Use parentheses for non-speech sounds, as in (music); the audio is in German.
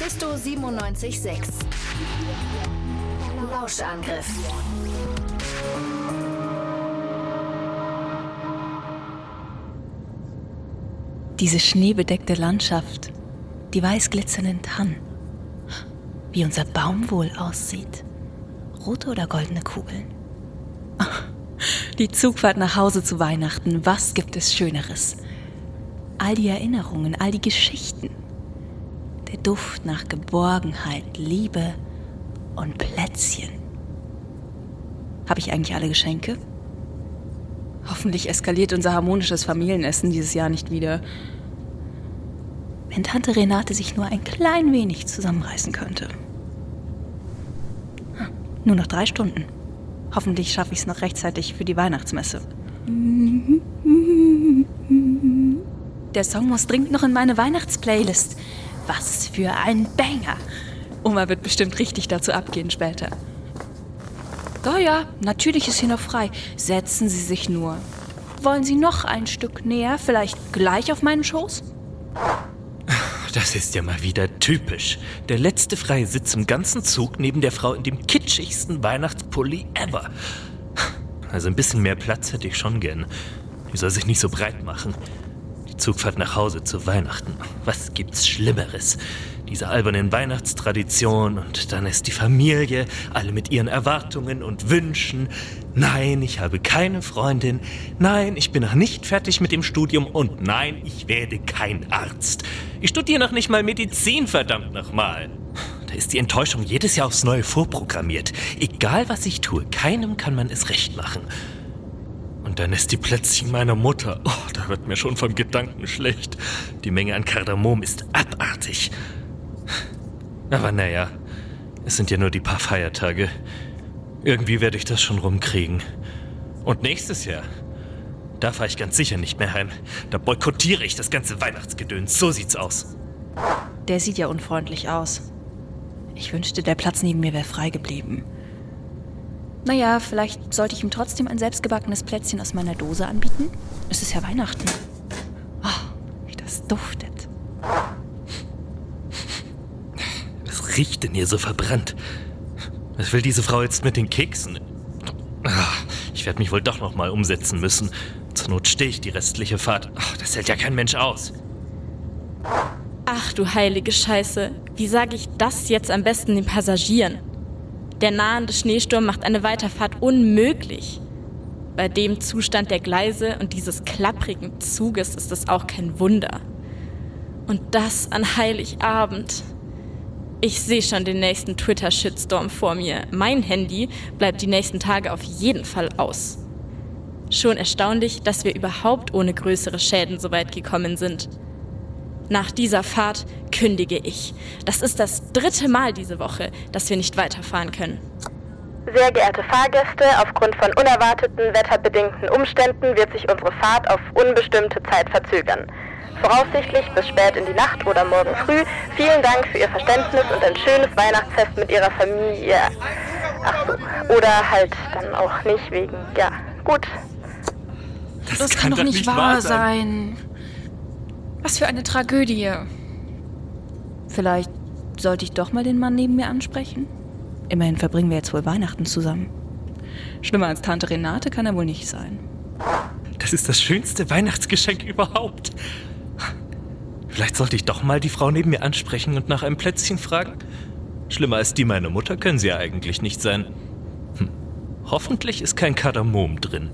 Mephisto 976. Lauschangriff. Diese schneebedeckte Landschaft, die weiß glitzernden Tannen. Wie unser Baum wohl aussieht. Rote oder goldene Kugeln. Die Zugfahrt nach Hause zu Weihnachten, was gibt es Schöneres? All die Erinnerungen, all die Geschichten. Der Duft nach Geborgenheit, Liebe und Plätzchen. Habe ich eigentlich alle Geschenke? Hoffentlich eskaliert unser harmonisches Familienessen dieses Jahr nicht wieder. Wenn Tante Renate sich nur ein klein wenig zusammenreißen könnte. Hm, nur noch drei Stunden. Hoffentlich schaffe ich es noch rechtzeitig für die Weihnachtsmesse. Der Song muss dringend noch in meine Weihnachtsplaylist. Was für ein Banger! Oma wird bestimmt richtig dazu abgehen später. Ja, ja, natürlich ist hier noch frei. Setzen Sie sich nur. Wollen Sie noch ein Stück näher, vielleicht gleich auf meinen Schoß? (laughs) Das ist ja mal wieder typisch. Der letzte freie Sitz im ganzen Zug neben der Frau in dem kitschigsten Weihnachtspulli ever. Also ein bisschen mehr Platz hätte ich schon gern. Die soll sich nicht so breit machen. Zugfahrt nach Hause zu Weihnachten. Was gibt's Schlimmeres? Diese albernen Weihnachtstradition und dann ist die Familie, alle mit ihren Erwartungen und Wünschen. Nein, ich habe keine Freundin. Nein, ich bin noch nicht fertig mit dem Studium und nein, ich werde kein Arzt. Ich studiere noch nicht mal Medizin, verdammt nochmal. Da ist die Enttäuschung jedes Jahr aufs Neue vorprogrammiert. Egal was ich tue, keinem kann man es recht machen. Dann ist die Plätzchen meiner Mutter. Oh, da wird mir schon vom Gedanken schlecht. Die Menge an Kardamom ist abartig. Aber naja, es sind ja nur die paar Feiertage. Irgendwie werde ich das schon rumkriegen. Und nächstes Jahr, da fahre ich ganz sicher nicht mehr heim. Da boykottiere ich das ganze Weihnachtsgedöns. So sieht's aus. Der sieht ja unfreundlich aus. Ich wünschte, der Platz neben mir wäre frei geblieben. Naja, vielleicht sollte ich ihm trotzdem ein selbstgebackenes Plätzchen aus meiner Dose anbieten. Es ist ja Weihnachten. Oh, wie das duftet. Was riecht denn hier so verbrannt? Was will diese Frau jetzt mit den Keksen? Ach, ich werde mich wohl doch noch mal umsetzen müssen. Zur Not stehe ich die restliche Fahrt. Ach, das hält ja kein Mensch aus. Ach du heilige Scheiße, wie sage ich das jetzt am besten den Passagieren? Der nahende Schneesturm macht eine Weiterfahrt unmöglich. Bei dem Zustand der Gleise und dieses klapprigen Zuges ist es auch kein Wunder. Und das an Heiligabend. Ich sehe schon den nächsten Twitter-Shitstorm vor mir. Mein Handy bleibt die nächsten Tage auf jeden Fall aus. Schon erstaunlich, dass wir überhaupt ohne größere Schäden so weit gekommen sind. Nach dieser Fahrt kündige ich. Das ist das dritte Mal diese Woche, dass wir nicht weiterfahren können. Sehr geehrte Fahrgäste, aufgrund von unerwarteten wetterbedingten Umständen wird sich unsere Fahrt auf unbestimmte Zeit verzögern. Voraussichtlich bis spät in die Nacht oder morgen früh. Vielen Dank für Ihr Verständnis und ein schönes Weihnachtsfest mit Ihrer Familie. Ach so. Oder halt dann auch nicht wegen. Ja, gut. Das, das kann, kann, doch nicht, wahr sein. sein. Was für eine Tragödie. Vielleicht sollte ich doch mal den Mann neben mir ansprechen? Immerhin verbringen wir jetzt wohl Weihnachten zusammen. Schlimmer als Tante Renate kann er wohl nicht sein. Das ist das schönste Weihnachtsgeschenk überhaupt. Vielleicht sollte ich doch mal die Frau neben mir ansprechen und nach einem Plätzchen fragen. Schlimmer als die meine Mutter können sie ja eigentlich nicht sein. Hm. Hoffentlich ist kein Kardamom drin.